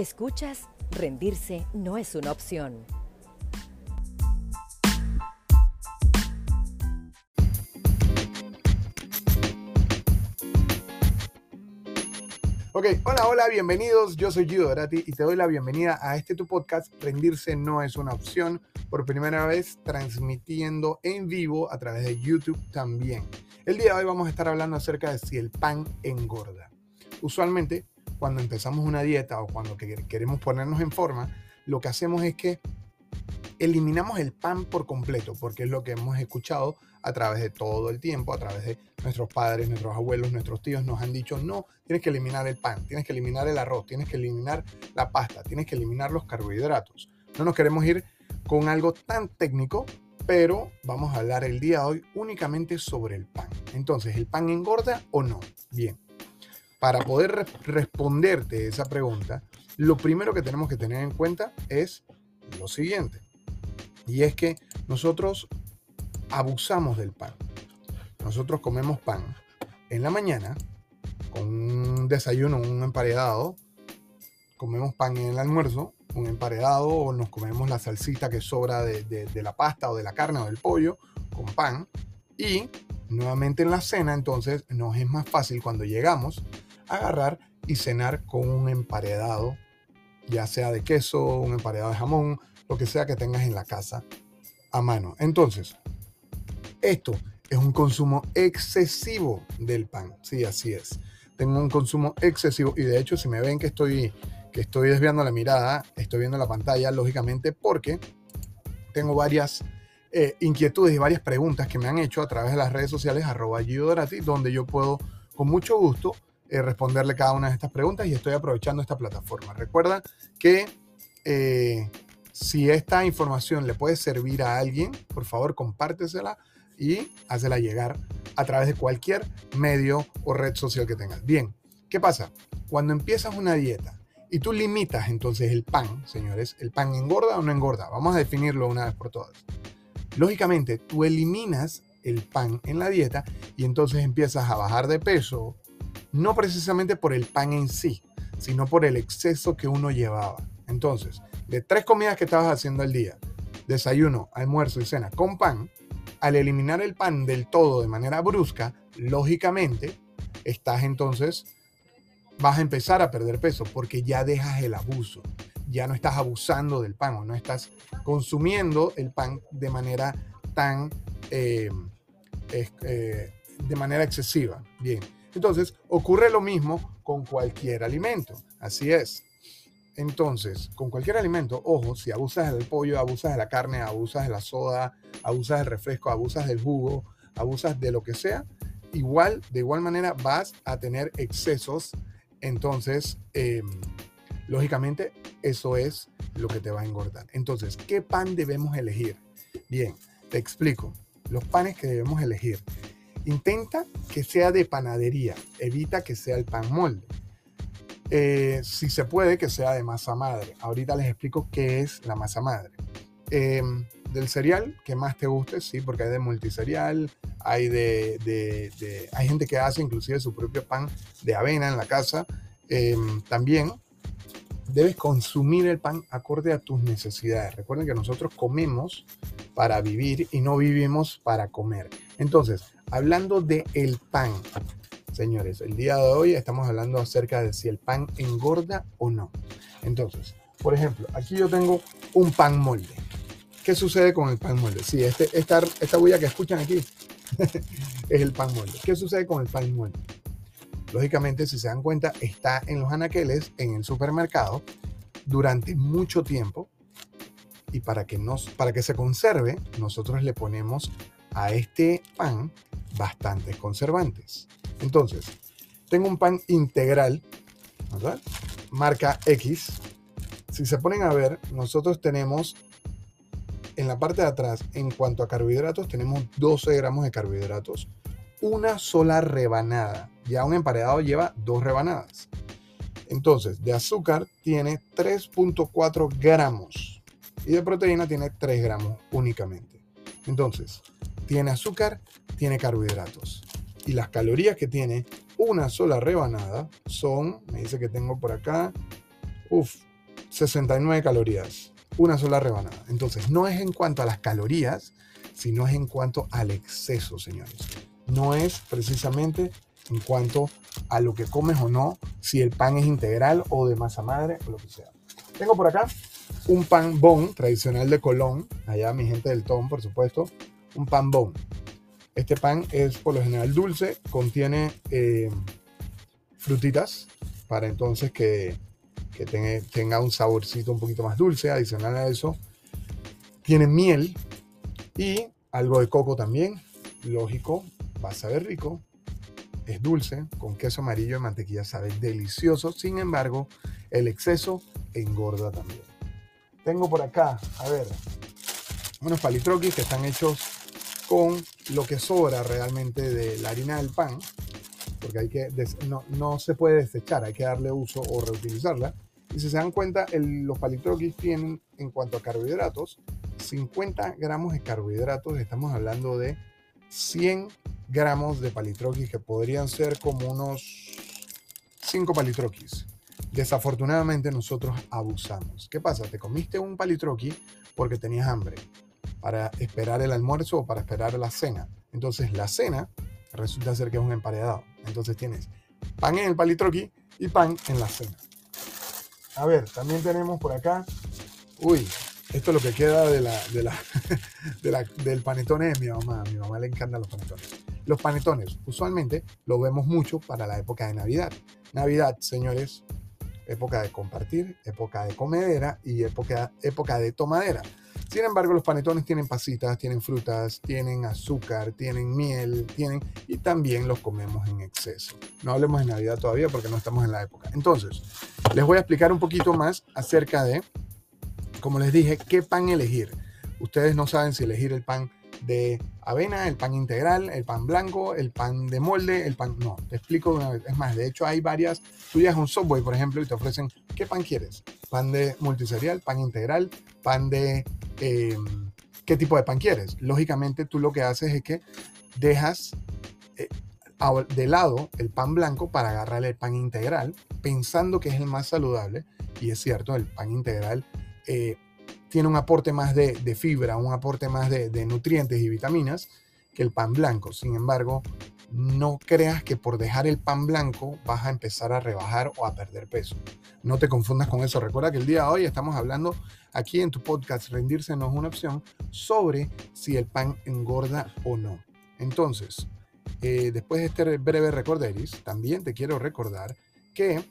Escuchas, rendirse no es una opción. Ok, hola, hola, bienvenidos. Yo soy Guido Dorati y te doy la bienvenida a este tu podcast. Rendirse no es una opción. Por primera vez transmitiendo en vivo a través de YouTube también. El día de hoy vamos a estar hablando acerca de si el pan engorda. Usualmente, cuando empezamos una dieta o cuando queremos ponernos en forma, lo que hacemos es que eliminamos el pan por completo, porque es lo que hemos escuchado a través de todo el tiempo, a través de nuestros padres, nuestros abuelos, nuestros tíos, nos han dicho, no, tienes que eliminar el pan, tienes que eliminar el arroz, tienes que eliminar la pasta, tienes que eliminar los carbohidratos. No nos queremos ir con algo tan técnico, pero vamos a hablar el día de hoy únicamente sobre el pan. Entonces, ¿el pan engorda o no? Bien, para poder responderte esa pregunta, lo primero que tenemos que tener en cuenta es lo siguiente. Y es que nosotros abusamos del pan. Nosotros comemos pan en la mañana con un desayuno, un emparedado. Comemos pan en el almuerzo, un emparedado, o nos comemos la salsita que sobra de, la pasta o de la carne o del pollo con pan. Y nuevamente en la cena, entonces nos es más fácil cuando llegamos agarrar y cenar con un emparedado, ya sea de queso, un emparedado de jamón, lo que sea que tengas en la casa a mano. Entonces, esto es un consumo excesivo del pan. Sí, así es. Tengo un consumo excesivo y de hecho si me ven que estoy, que estoy desviando la mirada, estoy viendo la pantalla, lógicamente porque tengo varias eh, inquietudes y varias preguntas que me han hecho a través de las redes sociales arroba donde yo puedo con mucho gusto eh, responderle cada una de estas preguntas y estoy aprovechando esta plataforma. Recuerda que eh, si esta información le puede servir a alguien, por favor compártesela y hazla llegar a través de cualquier medio o red social que tengas. Bien, ¿qué pasa? Cuando empiezas una dieta y tú limitas entonces el pan, señores, ¿el pan engorda o no engorda? Vamos a definirlo una vez por todas. Lógicamente, tú eliminas el pan en la dieta y entonces empiezas a bajar de peso, no precisamente por el pan en sí, sino por el exceso que uno llevaba. Entonces, de tres comidas que estabas haciendo al día, desayuno, almuerzo y cena con pan, al eliminar el pan del todo de manera brusca, lógicamente, estás entonces, vas a empezar a perder peso porque ya dejas el abuso, ya no estás abusando del pan o no estás consumiendo el pan de manera tan, eh, eh, de manera excesiva. Bien, entonces ocurre lo mismo con cualquier alimento, así es. Entonces, con cualquier alimento, ojo, si abusas del pollo, abusas de la carne, abusas de la soda, abusas del refresco, abusas del jugo, abusas de lo que sea, igual, de igual manera vas a tener excesos. Entonces, em, lógicamente, eso es lo que te va a engordar. Entonces, ¿qué pan debemos elegir? Bien, te explico. Los panes que debemos elegir. Intenta que sea de panadería, evita que sea el pan molde. Eh, si se puede, que sea de masa madre. Ahorita les explico qué es la masa madre. Em, del cereal que más te guste, sí, porque hay de multiserial, hay de, hay gente que hace inclusive su propio pan de avena en la casa. Em, también debes consumir el pan acorde a tus necesidades. Recuerden que nosotros comemos para vivir y no vivimos para comer. Entonces, hablando de el pan, Señores, el día de hoy estamos hablando acerca de si el pan engorda o no. Entonces, por ejemplo, aquí yo tengo un pan molde. ¿Qué sucede con el pan molde? Sí, este, esta, esta huella que escuchan aquí es el pan molde. ¿Qué sucede con el pan molde? Lógicamente, si se dan cuenta, está en los anaqueles, en el supermercado, durante mucho tiempo. Y para que, nos, para que se conserve, nosotros le ponemos a este pan bastantes conservantes. Entonces, tengo un pan integral, ¿verdad? Marca X. Si se ponen a ver, nosotros tenemos en la parte de atrás, en cuanto a carbohidratos, tenemos 12 gramos de carbohidratos. Una sola rebanada. Ya un emparedado lleva dos rebanadas. Entonces, de azúcar tiene 3.4 gramos. Y de proteína tiene 3 gramos únicamente. Entonces, tiene azúcar, tiene carbohidratos y las calorías que tiene una sola rebanada son, me dice que tengo por acá, uff, 69 calorías, una sola rebanada. Entonces, no es en cuanto a las calorías, sino es en cuanto al exceso, señores. No es precisamente en cuanto a lo que comes o no, si el pan es integral o de masa madre o lo que sea. Tengo por acá un pan bon tradicional de Colón, allá mi gente del Tom, por supuesto, un pan bon. Este pan es por lo general dulce, contiene eh, frutitas para entonces que, tenga, un saborcito un poquito más dulce. Adicional a eso, tiene miel y algo de coco también. Lógico, va a saber rico. Es dulce, con queso amarillo y mantequilla sabe delicioso. Sin embargo, el exceso engorda también. Tengo por acá, a ver, unos palitroquis que están hechos con lo que sobra realmente de la harina del pan porque hay que no, no, se puede desechar, hay que darle uso o reutilizarla. Y si se dan cuenta, los palitroquis tienen, en cuanto a carbohidratos, 50 gramos de carbohidratos, estamos hablando de 100 gramos de palitroquis, que podrían ser como unos 5 palitroquis. Desafortunadamente nosotros abusamos. ¿Qué pasa? Te comiste un palitroqui porque tenías hambre para esperar el almuerzo o para esperar la cena. Entonces la cena resulta ser que es un emparedado. Entonces tienes pan en el palitroqui y pan en la cena. A ver, también tenemos por acá, uy, esto es lo que queda de la, de la, del panetone de mi mamá. Mi mamá le encantan los panetones. Los panetones, usualmente lo vemos mucho para la época de Navidad. Navidad, señores, época de compartir, época de comedera y época, época de tomadera. Sin embargo, los panetones tienen pasitas, tienen frutas, tienen azúcar, tienen miel, tienen y también los comemos en exceso. No hablemos de Navidad todavía porque no estamos en la época. Entonces, les voy a explicar un poquito más acerca de, como les dije, qué pan elegir. Ustedes no saben si elegir el pan de avena, el pan integral, el pan blanco, el pan de molde, el pan... No, te explico una vez. Es más, de hecho hay varias... Tú llegas a un Subway, por ejemplo, y te ofrecen, ¿qué pan quieres? Pan de multiserial, pan integral, pan de Em, qué tipo de pan quieres. Lógicamente tú lo que haces es que dejas eh, de lado el pan blanco para agarrar el pan integral, pensando que es el más saludable. Y es cierto, el pan integral eh, tiene un aporte más de, fibra, un aporte más de, nutrientes y vitaminas que el pan blanco. Sin embargo, no creas que por dejar el pan blanco vas a empezar a rebajar o a perder peso. No te confundas con eso. Recuerda que el día de hoy estamos hablando aquí en tu podcast Rendirse no es una opción sobre si el pan engorda o no. Entonces, eh, después de este breve recorderis, también te quiero recordar que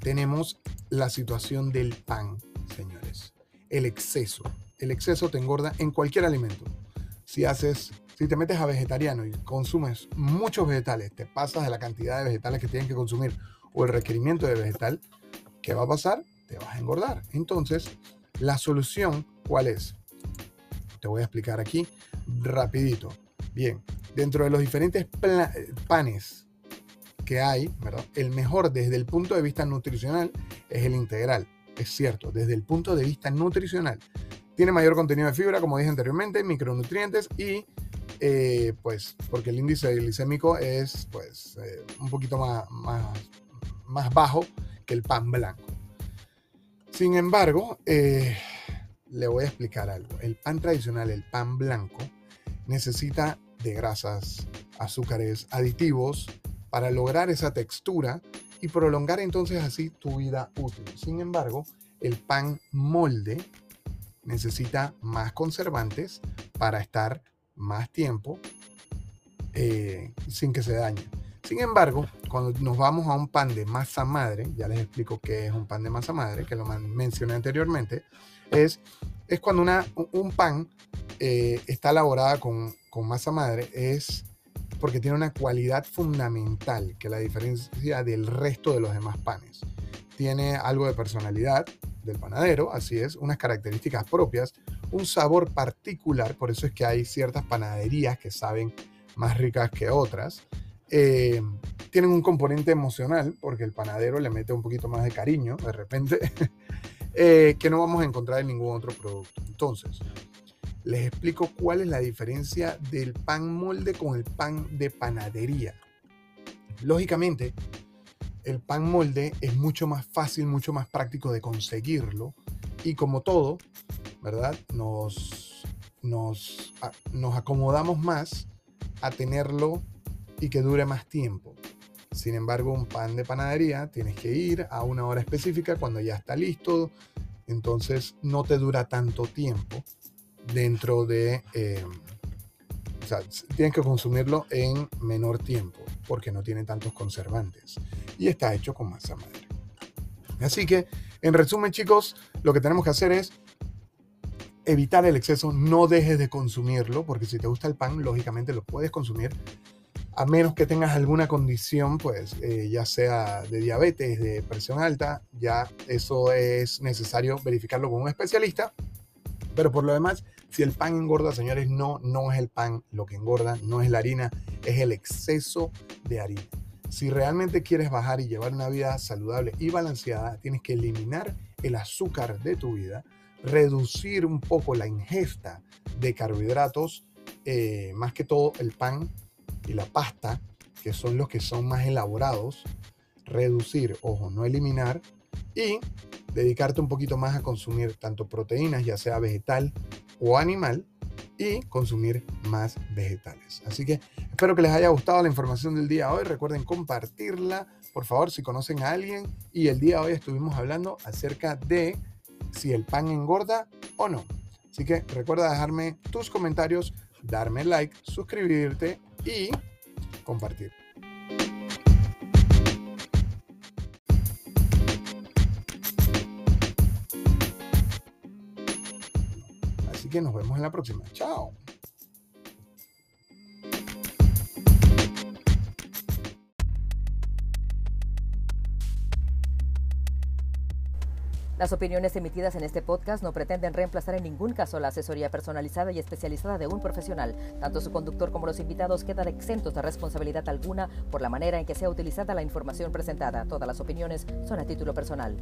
tenemos la situación del pan, señores. El exceso. El exceso te engorda en cualquier alimento. Si haces si te metes a vegetariano y consumes muchos vegetales, te pasas de la cantidad de vegetales que tienes que consumir o el requerimiento de vegetal, ¿qué va a pasar? Te vas a engordar. Entonces, la solución, ¿cuál es? Te voy a explicar aquí rapidito. Bien, dentro de los diferentes panes que hay, ¿verdad? El mejor desde el punto de vista nutricional es el integral. Es cierto, desde el punto de vista nutricional. Tiene mayor contenido de fibra, como dije anteriormente, micronutrientes y eh, pues porque el índice glicémico es pues eh, un poquito más, más, bajo que el pan blanco. Sin embargo, eh, le voy a explicar algo. El pan tradicional, el pan blanco, necesita de grasas, azúcares, aditivos para lograr esa textura y prolongar entonces así tu vida útil. Sin embargo, el pan molde necesita más conservantes para estar más tiempo eh, sin que se dañe. Sin embargo, cuando nos vamos a un pan de masa madre, ya les explico qué es un pan de masa madre, que lo mencioné anteriormente, es, es cuando una, un pan eh, está elaborada con, con masa madre, es porque tiene una cualidad fundamental que la diferencia del resto de los demás panes. Tiene algo de personalidad del panadero, así es, unas características propias, un sabor particular, por eso es que hay ciertas panaderías que saben más ricas que otras. Eh, tienen un componente emocional, porque el panadero le mete un poquito más de cariño de repente, eh, que no vamos a encontrar en ningún otro producto. Entonces, les explico cuál es la diferencia del pan molde con el pan de panadería. Lógicamente, el pan molde es mucho más fácil, mucho más práctico de conseguirlo. Y como todo, ¿verdad? Nos, nos, nos acomodamos más a tenerlo y que dure más tiempo. Sin embargo, un pan de panadería tienes que ir a una hora específica cuando ya está listo, entonces no te dura tanto tiempo dentro de... Eh, o sea, tienes que consumirlo en menor tiempo porque no tiene tantos conservantes y está hecho con masa madre. Así que, en resumen, chicos, lo que tenemos que hacer es evitar el exceso, no dejes de consumirlo, porque si te gusta el pan, lógicamente lo puedes consumir, a menos que tengas alguna condición, pues eh, ya sea de diabetes, de presión alta, ya eso es necesario verificarlo con un especialista. Pero por lo demás, si el pan engorda, señores, no, no es el pan lo que engorda, no es la harina, es el exceso de harina. Si realmente quieres bajar y llevar una vida saludable y balanceada, tienes que eliminar el azúcar de tu vida, reducir un poco la ingesta de carbohidratos, eh, más que todo el pan y la pasta, que son los que son más elaborados, reducir, ojo, no eliminar, y dedicarte un poquito más a consumir tanto proteínas, ya sea vegetal o animal, y consumir más vegetales. Así que espero que les haya gustado la información del día de hoy. Recuerden compartirla, por favor, si conocen a alguien. Y el día de hoy estuvimos hablando acerca de si el pan engorda o no. Así que recuerda dejarme tus comentarios, darme like, suscribirte y compartir. Nos vemos en la próxima. Chao. Las opiniones emitidas en este podcast no pretenden reemplazar en ningún caso la asesoría personalizada y especializada de un profesional. Tanto su conductor como los invitados quedan exentos de responsabilidad alguna por la manera en que sea utilizada la información presentada. Todas las opiniones son a título personal.